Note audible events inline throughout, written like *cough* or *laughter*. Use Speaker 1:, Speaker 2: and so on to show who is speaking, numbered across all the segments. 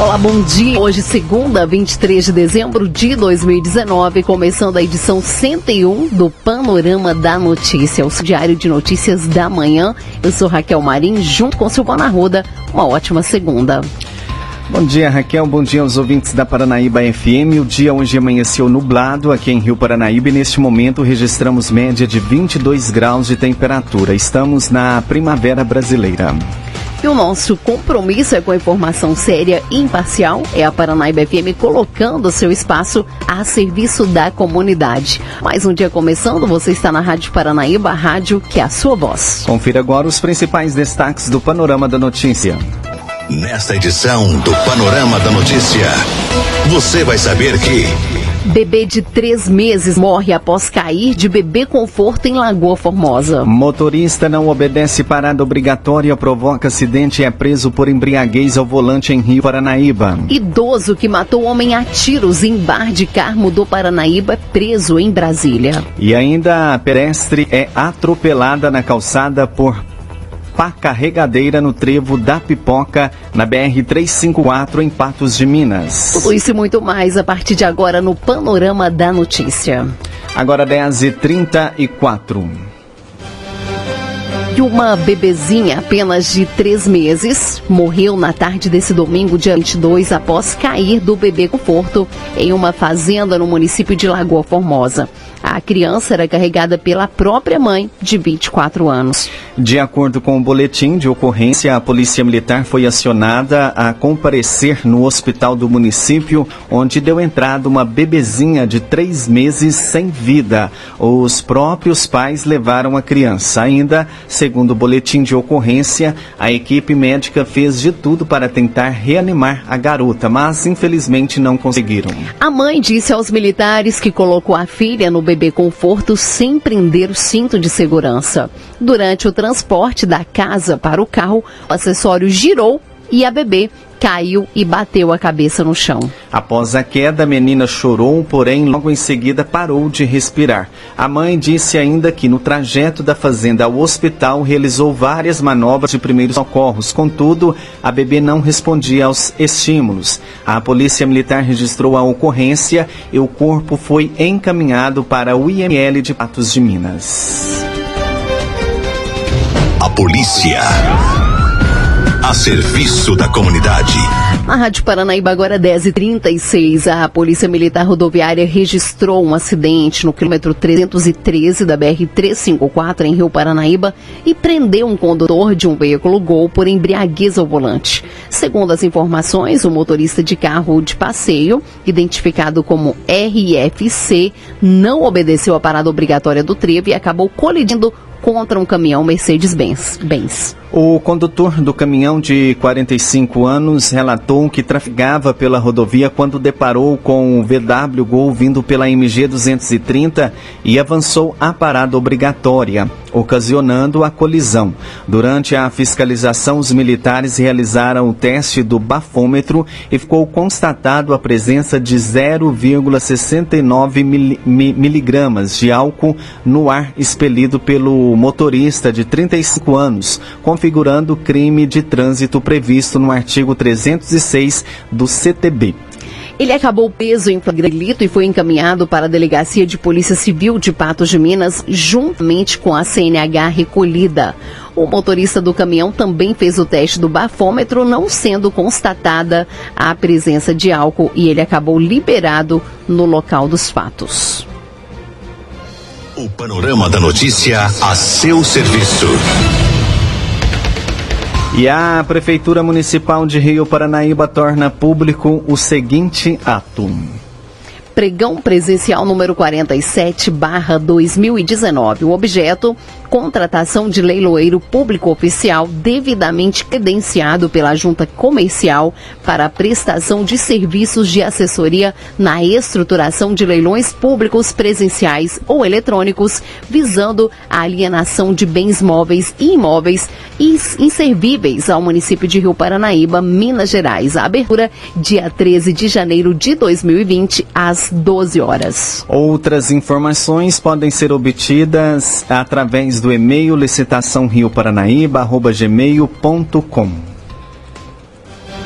Speaker 1: Olá, bom dia. Hoje, segunda, 23 de dezembro de 2019, começando a edição 101 do Panorama da Notícia, o Diário de Notícias da Manhã. Eu sou Raquel Marim, junto com Silvana Ruda. Uma ótima segunda.
Speaker 2: Bom dia, Raquel. Bom dia aos ouvintes da Paranaíba FM. O dia hoje amanheceu nublado aqui em Rio Paranaíba e neste momento registramos média de 22 graus de temperatura. Estamos na primavera brasileira.
Speaker 1: E o nosso compromisso é com a informação séria e imparcial. É a Paranaíba FM colocando seu espaço a serviço da comunidade. Mais um dia começando, você está na Rádio Paranaíba, a rádio que é a sua voz.
Speaker 2: Confira agora os principais destaques do Panorama da Notícia.
Speaker 3: Nesta edição do Panorama da Notícia, você vai saber que.
Speaker 1: Bebê de três meses morre após cair de bebê conforto em Lagoa Formosa.
Speaker 2: Motorista não obedece parada obrigatória, provoca acidente e é preso por embriaguez ao volante em Rio Paranaíba.
Speaker 1: Idoso que matou homem a tiros em bar de Carmo do Paranaíba é preso em Brasília.
Speaker 2: E ainda a pedestre é atropelada na calçada por carregadeira no trevo da Pipoca, na BR-354, em Patos de Minas.
Speaker 1: Tudo isso e muito mais a partir de agora no Panorama da Notícia.
Speaker 2: Agora 10h34.
Speaker 1: E uma bebezinha apenas de três meses morreu na tarde desse domingo, dia 22, após cair do bebê conforto em uma fazenda no município de Lagoa Formosa. A criança era carregada pela própria mãe, de 24 anos.
Speaker 2: De acordo com o boletim de ocorrência, a Polícia Militar foi acionada a comparecer no hospital do município, onde deu entrada uma bebezinha de três meses sem vida. Os próprios pais levaram a criança. Ainda, segundo o boletim de ocorrência, a equipe médica fez de tudo para tentar reanimar a garota, mas infelizmente não conseguiram.
Speaker 1: A mãe disse aos militares que colocou a filha no bebê conforto sem prender o cinto de segurança. Durante o transporte da casa para o carro, o acessório girou e a bebê caiu e bateu a cabeça no chão.
Speaker 2: Após a queda, a menina chorou, porém logo em seguida parou de respirar. A mãe disse ainda que no trajeto da fazenda ao hospital realizou várias manobras de primeiros socorros, contudo, a bebê não respondia aos estímulos. A polícia militar registrou a ocorrência e o corpo foi encaminhado para o IML de Patos de Minas.
Speaker 3: A polícia a serviço da comunidade.
Speaker 1: Na Rádio Paranaíba, agora 10h36, a Polícia Militar Rodoviária registrou um acidente no quilômetro 313 da BR-354 em Rio Paranaíba e prendeu um condutor de um veículo Gol por embriaguez ao volante. Segundo as informações, o motorista de carro de passeio, identificado como RFC, não obedeceu à parada obrigatória do trevo e acabou colidindo contra um caminhão Mercedes-Benz.
Speaker 2: O condutor do caminhão de 45 anos relatou que trafegava pela rodovia quando deparou com o VW Gol vindo pela MG 230 e avançou a parada obrigatória, ocasionando a colisão. Durante a fiscalização, os militares realizaram o teste do bafômetro e ficou constatado a presença de 0,69 miligramas de álcool no ar expelido pelo motorista de 35 anos, configurando crime de trânsito previsto no artigo 306 do CTB.
Speaker 1: Ele acabou preso em flagrante e foi encaminhado para a Delegacia de Polícia Civil de Patos de Minas, juntamente com a CNH recolhida. O motorista do caminhão também fez o teste do bafômetro, não sendo constatada a presença de álcool e ele acabou liberado no local dos fatos.
Speaker 3: O panorama da notícia a seu serviço.
Speaker 2: E a Prefeitura Municipal de Rio Paranaíba torna público o seguinte ato.
Speaker 1: Pregão Presencial número 47, barra 2019. O objeto, contratação de leiloeiro público oficial devidamente credenciado pela Junta Comercial para a prestação de serviços de assessoria na estruturação de leilões públicos presenciais ou eletrônicos, visando a alienação de bens móveis e imóveis inservíveis ao município de Rio Paranaíba, Minas Gerais. A abertura dia 13 de janeiro de 2020 às 12 horas.
Speaker 2: Outras informações podem ser obtidas através do e-mail licitaçãorioparanaíba.gmail.com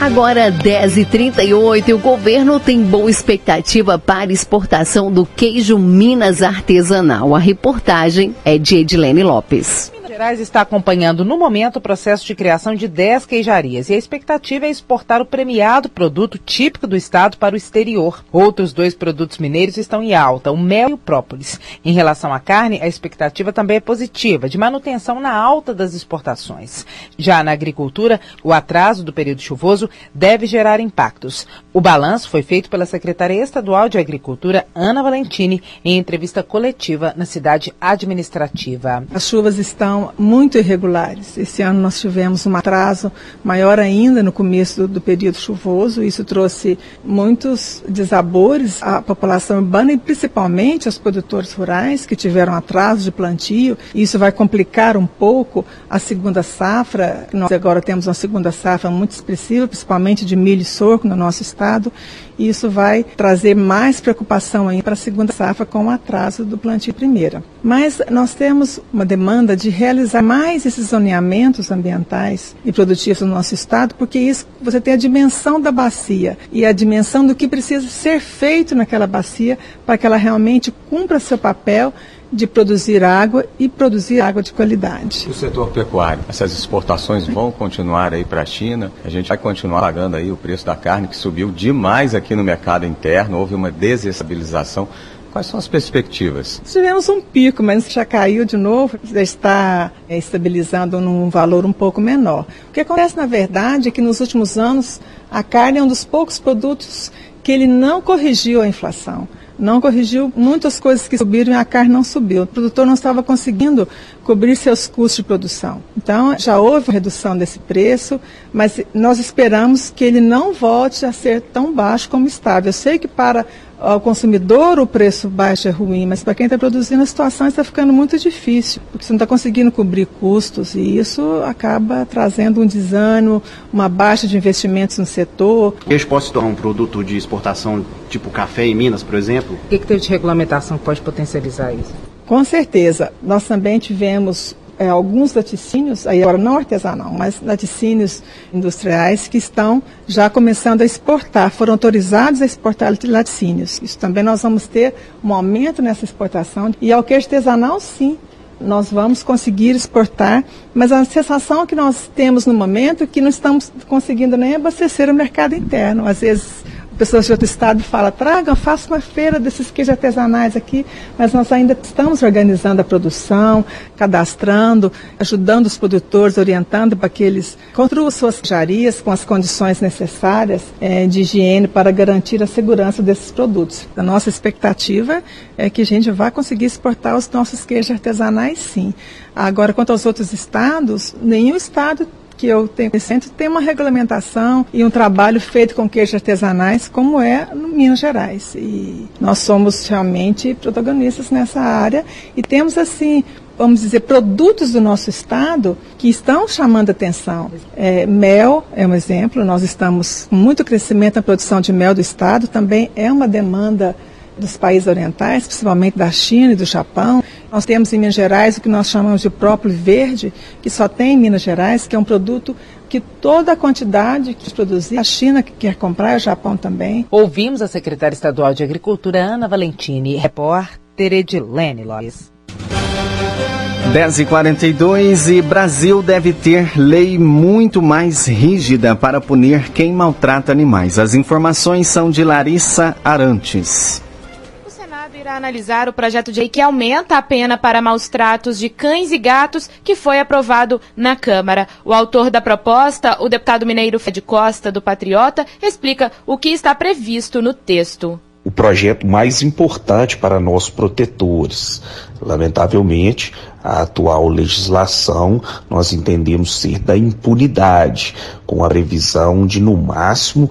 Speaker 1: Agora 10h38, o governo tem boa expectativa para exportação do queijo Minas artesanal. A reportagem é de Edilene Lopes.
Speaker 4: Gerais está acompanhando no momento o processo de criação de 10 queijarias e a expectativa é exportar o premiado produto típico do estado para o exterior. Outros dois produtos mineiros estão em alta, o mel e o própolis. Em relação à carne, a expectativa também é positiva, de manutenção na alta das exportações. Já na agricultura, o atraso do período chuvoso deve gerar impactos. O balanço foi feito pela secretária estadual de Agricultura, Ana Valentini, em entrevista coletiva na cidade administrativa.
Speaker 5: As chuvas estão muito irregulares. Esse ano nós tivemos um atraso maior ainda no começo do, do período chuvoso. Isso trouxe muitos desabores à população urbana e principalmente aos produtores rurais que tiveram atraso de plantio. Isso vai complicar um pouco a segunda safra. Nós agora temos uma segunda safra muito expressiva, principalmente de milho e sorgo no nosso estado e isso vai trazer mais preocupação aí para a segunda safra com o atraso do plantio primeira. Mas nós temos uma demanda de realizar mais esses zoneamentos ambientais e produtivos no nosso estado, porque isso você tem a dimensão da bacia e a dimensão do que precisa ser feito naquela bacia para que ela realmente cumpra seu papel de produzir água e produzir água de qualidade.
Speaker 6: O setor pecuário, essas exportações vão continuar aí para a China? A gente vai continuar pagando aí o preço da carne que subiu demais aqui no mercado interno, houve uma desestabilização. Quais são as perspectivas?
Speaker 5: Tivemos um pico, mas já caiu de novo, já está é, estabilizando num valor um pouco menor. O que acontece, na verdade, é que nos últimos anos a carne é um dos poucos produtos que ele não corrigiu a inflação não corrigiu muitas coisas que subiram e a carne não subiu. O produtor não estava conseguindo cobrir seus custos de produção. Então, já houve redução desse preço, mas nós esperamos que ele não volte a ser tão baixo como estava. Eu sei que para ao consumidor o preço baixo é ruim, mas para quem está produzindo a situação está ficando muito difícil, porque você não está conseguindo cobrir custos e isso acaba trazendo um desânimo, uma baixa de investimentos no setor.
Speaker 7: Queijo pode se tornar um produto de exportação tipo café em Minas, por exemplo?
Speaker 4: O que, que tem de regulamentação que pode potencializar isso?
Speaker 5: Com certeza. Nós também tivemos é, alguns laticínios, aí agora não artesanal, mas laticínios industriais que estão já começando a exportar, foram autorizados a exportar laticínios. Isso também nós vamos ter um aumento nessa exportação. E ao queijo artesanal, sim, nós vamos conseguir exportar, mas a sensação que nós temos no momento é que não estamos conseguindo nem abastecer o mercado interno. Às vezes pessoas de outro estado falam, tragam, faça uma feira desses queijos artesanais aqui, mas nós ainda estamos organizando a produção, cadastrando, ajudando os produtores, orientando para que eles construam suas queijarias com as condições necessárias é, de higiene para garantir a segurança desses produtos. A nossa expectativa é que a gente vá conseguir exportar os nossos queijos artesanais, sim. Agora, quanto aos outros estados, nenhum estado que eu tenho conhecimento tem uma regulamentação e um trabalho feito com queijos artesanais, como é no Minas Gerais. E nós somos realmente protagonistas nessa área e temos assim vamos dizer, produtos do nosso estado que estão chamando atenção. É, mel é um exemplo, nós estamos com muito crescimento na produção de mel do estado, também é uma demanda dos países orientais, principalmente da China e do Japão. Nós temos em Minas Gerais o que nós chamamos de própolis verde, que só tem em Minas Gerais, que é um produto que toda a quantidade que produzir, a China que quer comprar, o Japão também.
Speaker 4: Ouvimos a secretária estadual de Agricultura, Ana Valentini, repórter Edilene Lopes.
Speaker 2: 10h42 e Brasil deve ter lei muito mais rígida para punir quem maltrata animais. As informações são de Larissa Arantes
Speaker 8: irá analisar o projeto de lei que aumenta a pena para maus tratos de cães e gatos, que foi aprovado na Câmara. O autor da proposta, o deputado mineiro Fred Costa, do Patriota, explica o que está previsto no texto.
Speaker 9: o projeto mais importante para nós protetores. Lamentavelmente, a atual legislação nós entendemos ser da impunidade, com a previsão de, no máximo,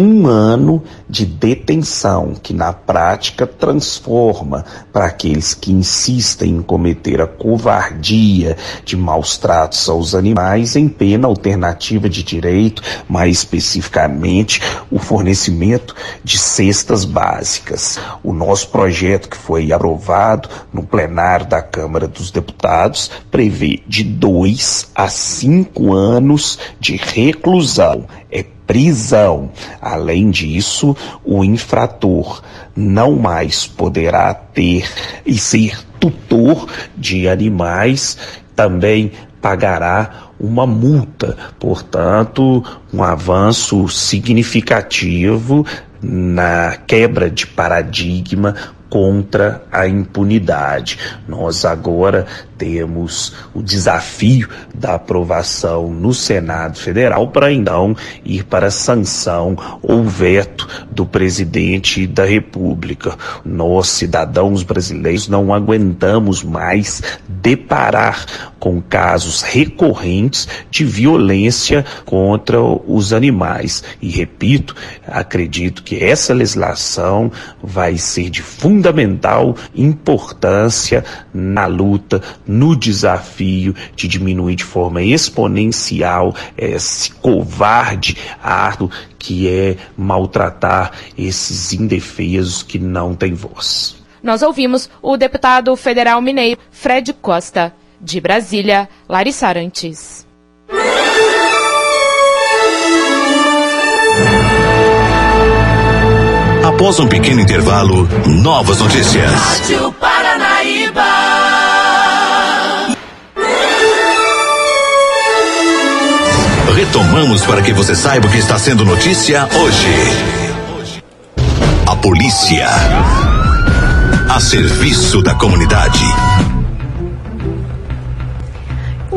Speaker 9: um ano de detenção, que na prática transforma para aqueles que insistem em cometer a covardia de maus tratos aos animais em pena alternativa de direito, mais especificamente o fornecimento de cestas básicas. O nosso projeto que foi aprovado no plenário da Câmara dos Deputados prevê de dois a cinco anos de reclusão. É prisão. Além disso, o infrator não mais poderá ter e ser tutor de animais, também pagará uma multa. Portanto, um avanço significativo na quebra de paradigma contra a impunidade. Nós agora temos o desafio da aprovação no Senado Federal para então ir para sanção ou veto do presidente da República. Nós, cidadãos brasileiros, não aguentamos mais deparar com casos recorrentes de violência contra os animais. E repito, acredito que essa legislação vai ser de fundamental importância na luta no desafio de diminuir de forma exponencial esse covarde ato que é maltratar esses indefesos que não têm voz.
Speaker 8: Nós ouvimos o deputado federal mineiro Fred Costa. De Brasília, Larissa Arantes.
Speaker 3: Após um pequeno intervalo, novas notícias.
Speaker 10: Rádio Paranaíba.
Speaker 3: Retomamos para que você saiba o que está sendo notícia hoje. A polícia. A serviço da comunidade.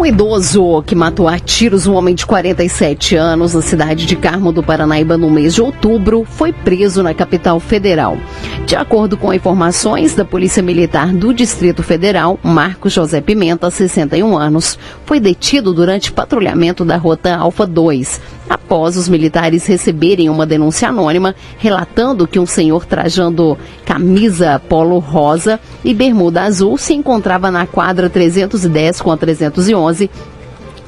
Speaker 1: Um idoso que matou a tiros um homem de 47 anos na cidade de Carmo do Paranaíba no mês de outubro foi preso na capital federal. De acordo com informações da Polícia Militar do Distrito Federal, Marcos José Pimenta, 61 anos, foi detido durante patrulhamento da Rota Alfa 2, após os militares receberem uma denúncia anônima relatando que um senhor trajando camisa polo rosa e bermuda azul se encontrava na quadra 310 com a 311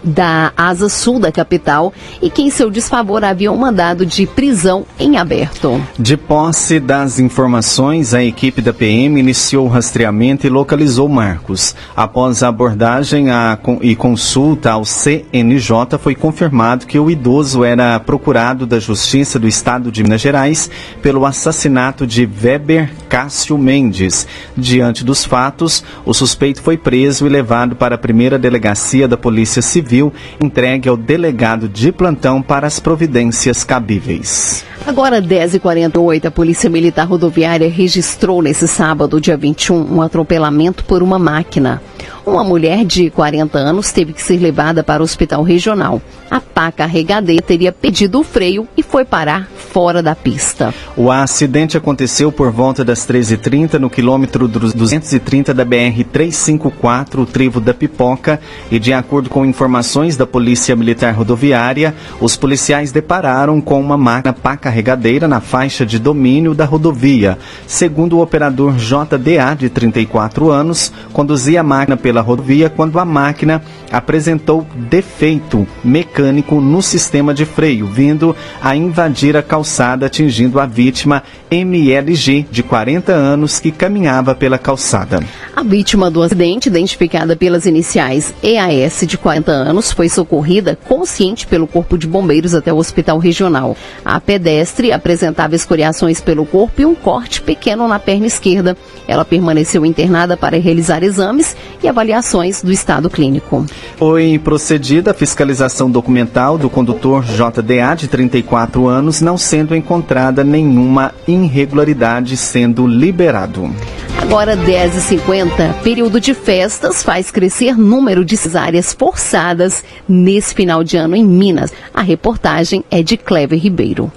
Speaker 1: da Asa Sul da capital e que em seu desfavor havia um mandado de prisão em aberto.
Speaker 2: De posse das informações, a equipe da PM iniciou o rastreamento e localizou Marcos. Após a abordagem a, e consulta ao CNJ, foi confirmado que o idoso era procurado da Justiça do Estado de Minas Gerais pelo assassinato de Weber Cássio Mendes. Diante dos fatos, o suspeito foi preso e levado para a primeira delegacia da Polícia Civil Civil entregue ao delegado de plantão para as providências cabíveis.
Speaker 1: Agora, 10h48, a Polícia Militar Rodoviária registrou nesse sábado, dia 21, um atropelamento por uma máquina. Uma mulher de 40 anos teve que ser levada para o hospital regional. A pá carregadeira teria pedido o freio e foi parar fora da pista.
Speaker 2: O acidente aconteceu por volta das 13h30 no quilômetro 230 da BR-354, o Trevo da Pipoca, e de acordo com informações da Polícia Militar Rodoviária, os policiais depararam com uma máquina pá na faixa de domínio da rodovia. Segundo o operador JDA, de 34 anos, conduzia a máquina pela rodovia quando a máquina apresentou defeito mecânico no sistema de freio, vindo a invadir a calçada, atingindo a vítima MLG, de 40 anos, que caminhava pela calçada.
Speaker 1: A vítima do acidente, identificada pelas iniciais EAS, de 40 anos, foi socorrida consciente pelo Corpo de Bombeiros até o hospital regional. A pedestre apresentava escoriações pelo corpo e um corte pequeno na perna esquerda. Ela permaneceu internada para realizar exames e avaliações do estado clínico.
Speaker 2: Foi procedida a fiscalização documental do condutor JDA, de 34 anos, não sendo encontrada nenhuma irregularidade, sendo liberado.
Speaker 1: Agora 10h50, período de festas faz crescer número de cesáreas forçadas nesse final de ano em Minas. A reportagem é de Clever Ribeiro.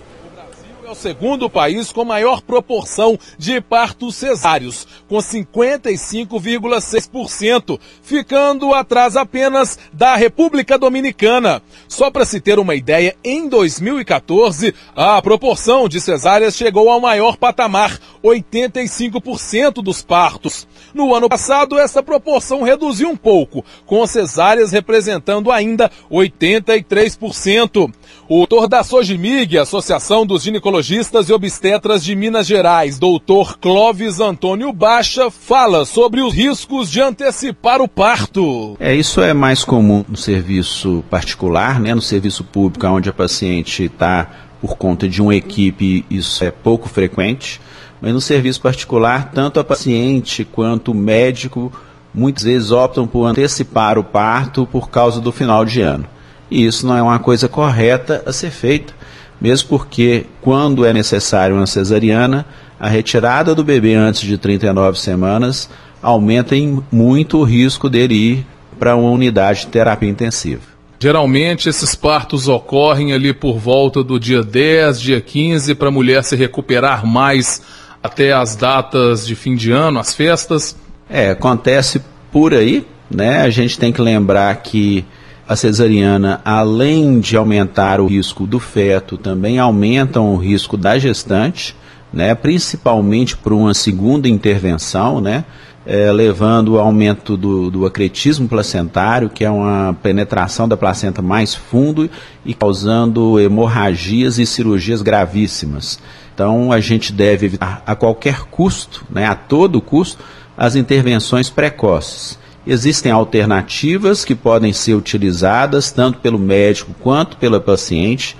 Speaker 11: Segundo país com maior proporção de partos cesáreos, com 55,6%, ficando atrás apenas da República Dominicana. Só para se ter uma ideia, em 2014, a proporção de cesáreas chegou ao maior patamar, 85% dos partos. No ano passado, essa proporção reduziu um pouco, com cesáreas representando ainda 83%. O autor da Sojimig, Associação dos Ginecologistas e Obstetras de Minas Gerais, doutor Clóvis Antônio Baixa, fala sobre os riscos de antecipar o parto.
Speaker 12: É, isso é mais comum no serviço particular, né? No serviço público, onde a paciente está por conta de uma equipe, isso é pouco frequente. Mas no serviço particular, tanto a paciente quanto o médico muitas vezes optam por antecipar o parto por causa do final de ano. E isso não é uma coisa correta a ser feita, mesmo porque, quando é necessário uma cesariana, a retirada do bebê antes de 39 semanas aumenta em muito o risco dele ir para uma unidade de terapia intensiva.
Speaker 11: Geralmente esses partos ocorrem ali por volta do dia 10, dia 15, para a mulher se recuperar mais até as datas de fim de ano, as festas.
Speaker 12: É, acontece por aí, né? A gente tem que lembrar que a cesariana, além de aumentar o risco do feto, também aumentam o risco da gestante, né? Principalmente por uma segunda intervenção, né? É, levando ao aumento do, do acretismo placentário, que é uma penetração da placenta mais fundo e causando hemorragias e cirurgias gravíssimas. Então a gente deve evitar a qualquer custo, né, a todo custo, as intervenções precoces. Existem alternativas que podem ser utilizadas tanto pelo médico quanto pela paciente.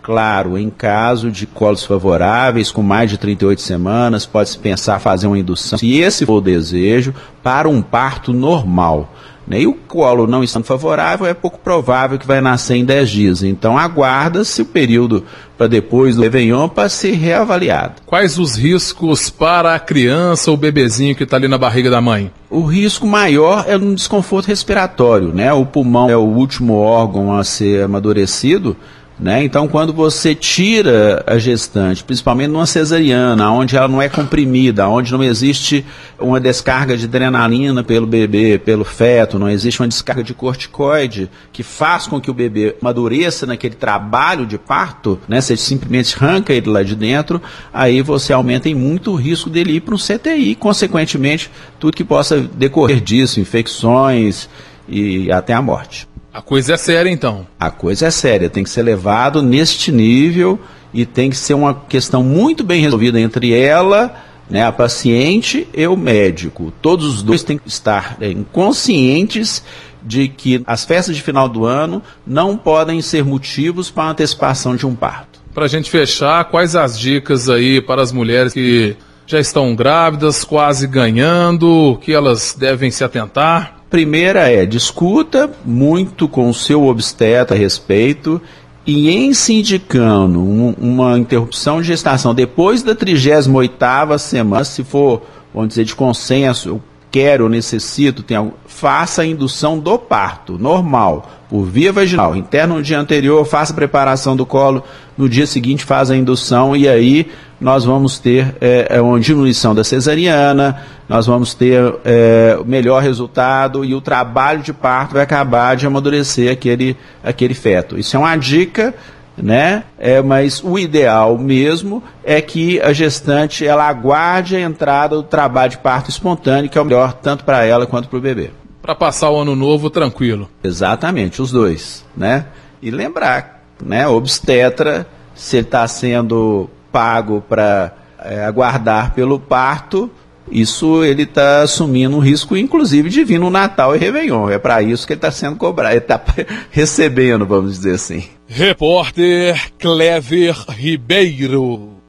Speaker 12: Claro, em caso de colos favoráveis, com mais de 38 semanas, pode-se pensar fazer uma indução, se esse for o desejo, para um parto normal. Né? E o colo não estando favorável, é pouco provável que vai nascer em 10 dias. Então aguarda-se o período para depois do Réveillon para ser reavaliado.
Speaker 11: Quais os riscos para a criança ou bebezinho que está ali na barriga da mãe?
Speaker 12: O risco maior é um desconforto respiratório. Né? O pulmão é o último órgão a ser amadurecido. Né? Então, quando você tira a gestante, principalmente numa cesariana, onde ela não é comprimida, onde não existe uma descarga de adrenalina pelo bebê, pelo feto, não existe uma descarga de corticoide que faz com que o bebê amadureça naquele trabalho de parto, né? você simplesmente arranca ele lá de dentro, aí você aumenta em muito o risco dele ir para um CTI, consequentemente, tudo que possa decorrer disso, infecções e até a morte.
Speaker 11: A coisa é séria, então.
Speaker 12: A coisa é séria, tem que ser levado neste nível e tem que ser uma questão muito bem resolvida entre ela, né, a paciente e o médico. Todos os dois têm que estar é, conscientes de que as festas de final do ano não podem ser motivos para a antecipação de um parto.
Speaker 11: Para a gente fechar, quais as dicas aí para as mulheres que já estão grávidas, quase ganhando, que elas devem se atentar?
Speaker 12: Primeira é, discuta muito com o seu obstetra a respeito e em se indicando um, uma interrupção de gestação depois da 38ª semana, se for, vamos dizer, de consenso, eu quero, necessito, algo, faça a indução do parto, normal, por via vaginal. Interno no dia anterior, faça a preparação do colo, no dia seguinte faz a indução e aí nós vamos ter é, uma diminuição da cesariana, nós vamos ter é, melhor resultado e o trabalho de parto vai acabar de amadurecer aquele, aquele feto. Isso é uma dica né? É, mas o ideal mesmo é que a gestante ela aguarde a entrada do trabalho de parto espontâneo, que é o melhor tanto para ela quanto para o bebê.
Speaker 11: Para passar o ano novo tranquilo.
Speaker 12: Exatamente, os dois, né? E lembrar, né? Obstetra, se ele está sendo pago para é, aguardar pelo parto, isso ele está assumindo um risco, inclusive, de vir no Natal e Réveillon. É para isso que ele está sendo cobrado, ele está *laughs* recebendo, vamos dizer assim.
Speaker 11: Repórter Clever Ribeiro.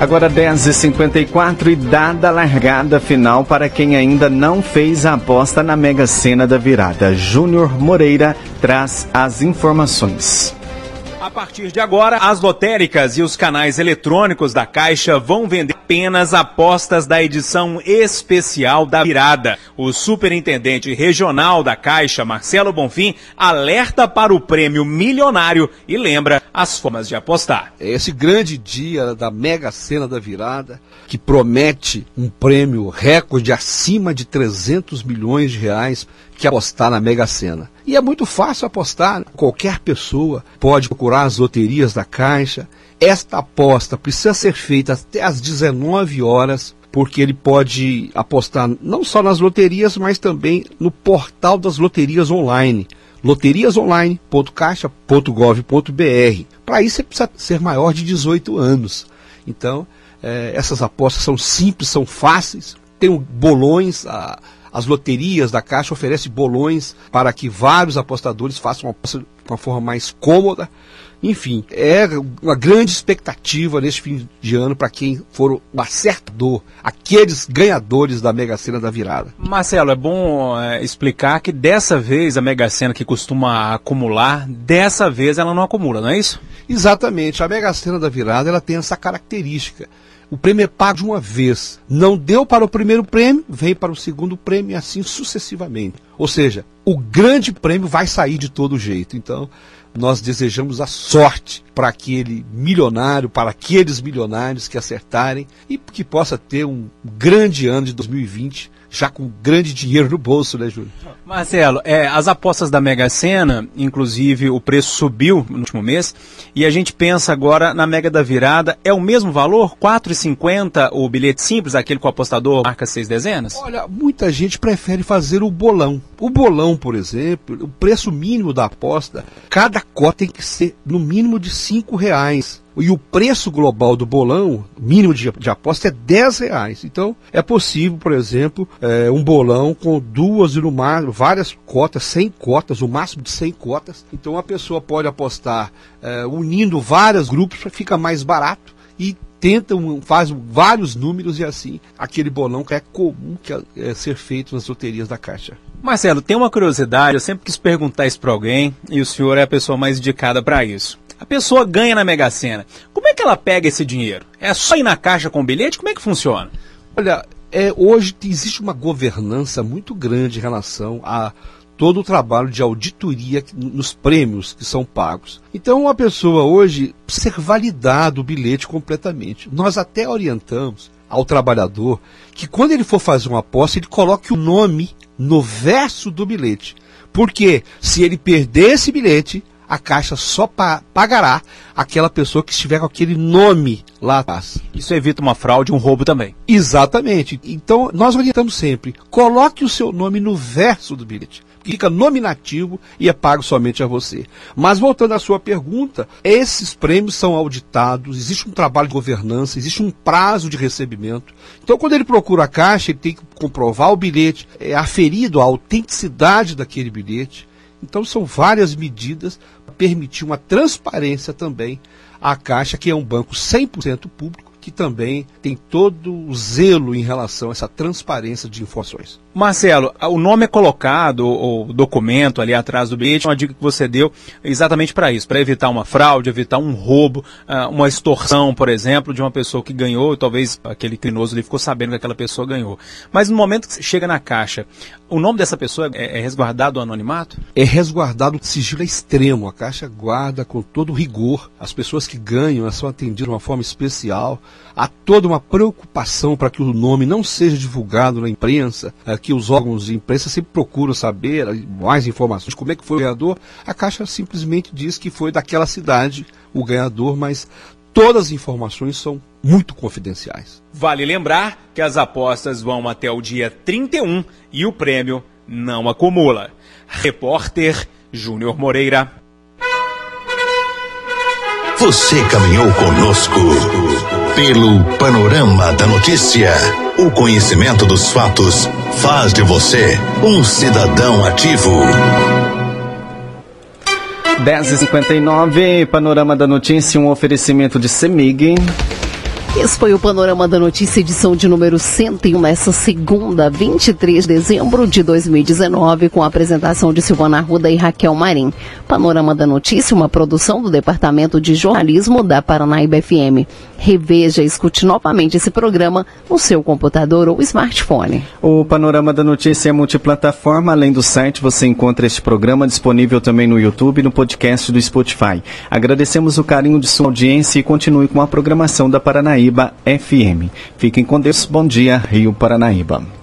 Speaker 2: Agora 10h54 e dada a largada final para quem ainda não fez a aposta na Mega Sena da virada. Júnior Moreira traz as informações.
Speaker 13: A partir de agora, as lotéricas e os canais eletrônicos da Caixa vão vender apenas apostas da edição especial da virada. O superintendente regional da Caixa, Marcelo Bonfim, alerta para o prêmio milionário e lembra as formas de apostar.
Speaker 14: Esse grande dia da Mega Sena da Virada, que promete um prêmio recorde acima de 300 milhões de reais que apostar na Mega Sena. E é muito fácil apostar. Qualquer pessoa pode procurar as loterias da Caixa. Esta aposta precisa ser feita até às 19 horas, porque ele pode apostar não só nas loterias, mas também no portal das loterias online loteriasonline.caixa.gov.br. Para isso você precisa ser maior de 18 anos. Então, é, essas apostas são simples, são fáceis, tem bolões, a, as loterias da Caixa oferecem bolões para que vários apostadores façam uma aposta de uma forma mais cômoda. Enfim, é uma grande expectativa neste fim de ano para quem for o acertador, aqueles ganhadores da Mega Sena da virada.
Speaker 13: Marcelo, é bom é, explicar que dessa vez a Mega Sena que costuma acumular, dessa vez ela não acumula, não é isso?
Speaker 14: Exatamente. A Mega Sena da virada ela tem essa característica o prêmio é pago de uma vez. Não deu para o primeiro prêmio, vem para o segundo prêmio e assim sucessivamente. Ou seja, o grande prêmio vai sair de todo jeito. Então, nós desejamos a sorte para aquele milionário, para aqueles milionários que acertarem e que possa ter um grande ano de 2020 já com grande dinheiro no bolso, né, Júlio?
Speaker 13: Marcelo, é, as apostas da Mega Sena, inclusive o preço subiu no último mês, e a gente pensa agora na Mega da Virada, é o mesmo valor? R$ 4,50 o bilhete simples, aquele com o apostador marca seis dezenas?
Speaker 14: Olha, muita gente prefere fazer o bolão. O bolão, por exemplo, o preço mínimo da aposta, cada cota tem que ser no mínimo de cinco reais. E o preço global do bolão, mínimo de, de aposta, é 10 reais. Então, é possível, por exemplo, é, um bolão com duas e no máximo, várias cotas, 100 cotas, o máximo de 100 cotas. Então, a pessoa pode apostar é, unindo vários grupos, fica mais barato e tenta, faz vários números e assim, aquele bolão que é comum que é, é ser feito nas loterias da Caixa.
Speaker 13: Marcelo, tem uma curiosidade, eu sempre quis perguntar isso para alguém e o senhor é a pessoa mais indicada para isso. A pessoa ganha na Mega Sena. Como é que ela pega esse dinheiro? É só ir na caixa com o bilhete? Como é que funciona?
Speaker 14: Olha, é, hoje existe uma governança muito grande em relação a todo o trabalho de auditoria nos prêmios que são pagos. Então, a pessoa hoje ser validado o bilhete completamente. Nós até orientamos ao trabalhador que quando ele for fazer uma aposta, ele coloque o nome no verso do bilhete. Porque se ele perder esse bilhete, a Caixa só pa pagará aquela pessoa que estiver com aquele nome lá atrás.
Speaker 13: Isso evita uma fraude, um roubo também.
Speaker 14: Exatamente. Então, nós orientamos sempre: coloque o seu nome no verso do bilhete. Fica nominativo e é pago somente a você. Mas voltando à sua pergunta, esses prêmios são auditados, existe um trabalho de governança, existe um prazo de recebimento. Então, quando ele procura a caixa, ele tem que comprovar o bilhete, é aferido a autenticidade daquele bilhete. Então, são várias medidas permitir uma transparência também à Caixa, que é um banco 100% público, que também tem todo o zelo em relação a essa transparência de informações.
Speaker 13: Marcelo, o nome é colocado, o documento ali atrás do bilhete, uma dica que você deu exatamente para isso, para evitar uma fraude, evitar um roubo, ah, uma extorsão, por exemplo, de uma pessoa que ganhou, talvez aquele criminoso ali ficou sabendo que aquela pessoa ganhou. Mas no momento que você chega na caixa, o nome dessa pessoa é, é resguardado o anonimato?
Speaker 14: É resguardado o sigilo extremo. A caixa guarda com todo rigor. As pessoas que ganham são atendidas de uma forma especial. Há toda uma preocupação para que o nome não seja divulgado na imprensa, é, que os órgãos de imprensa sempre procuram saber mais informações, como é que foi o ganhador, a Caixa simplesmente diz que foi daquela cidade o ganhador, mas todas as informações são muito confidenciais.
Speaker 13: Vale lembrar que as apostas vão até o dia 31 e o prêmio não acumula. Repórter Júnior Moreira.
Speaker 3: Você caminhou conosco pelo panorama da notícia. O conhecimento dos fatos faz de você um cidadão ativo.
Speaker 2: 10h59, Panorama da Notícia, um oferecimento de Semig.
Speaker 1: Esse foi o Panorama da Notícia, edição de número 101, nessa segunda, 23 de dezembro de 2019, com a apresentação de Silvana Arruda e Raquel Marim. Panorama da Notícia, uma produção do Departamento de Jornalismo da Paranaíba FM. Reveja e escute novamente esse programa no seu computador ou smartphone.
Speaker 2: O Panorama da Notícia é multiplataforma. Além do site, você encontra este programa disponível também no YouTube e no podcast do Spotify. Agradecemos o carinho de sua audiência e continue com a programação da Paranaíba FM. Fiquem com Deus. Bom dia, Rio Paranaíba.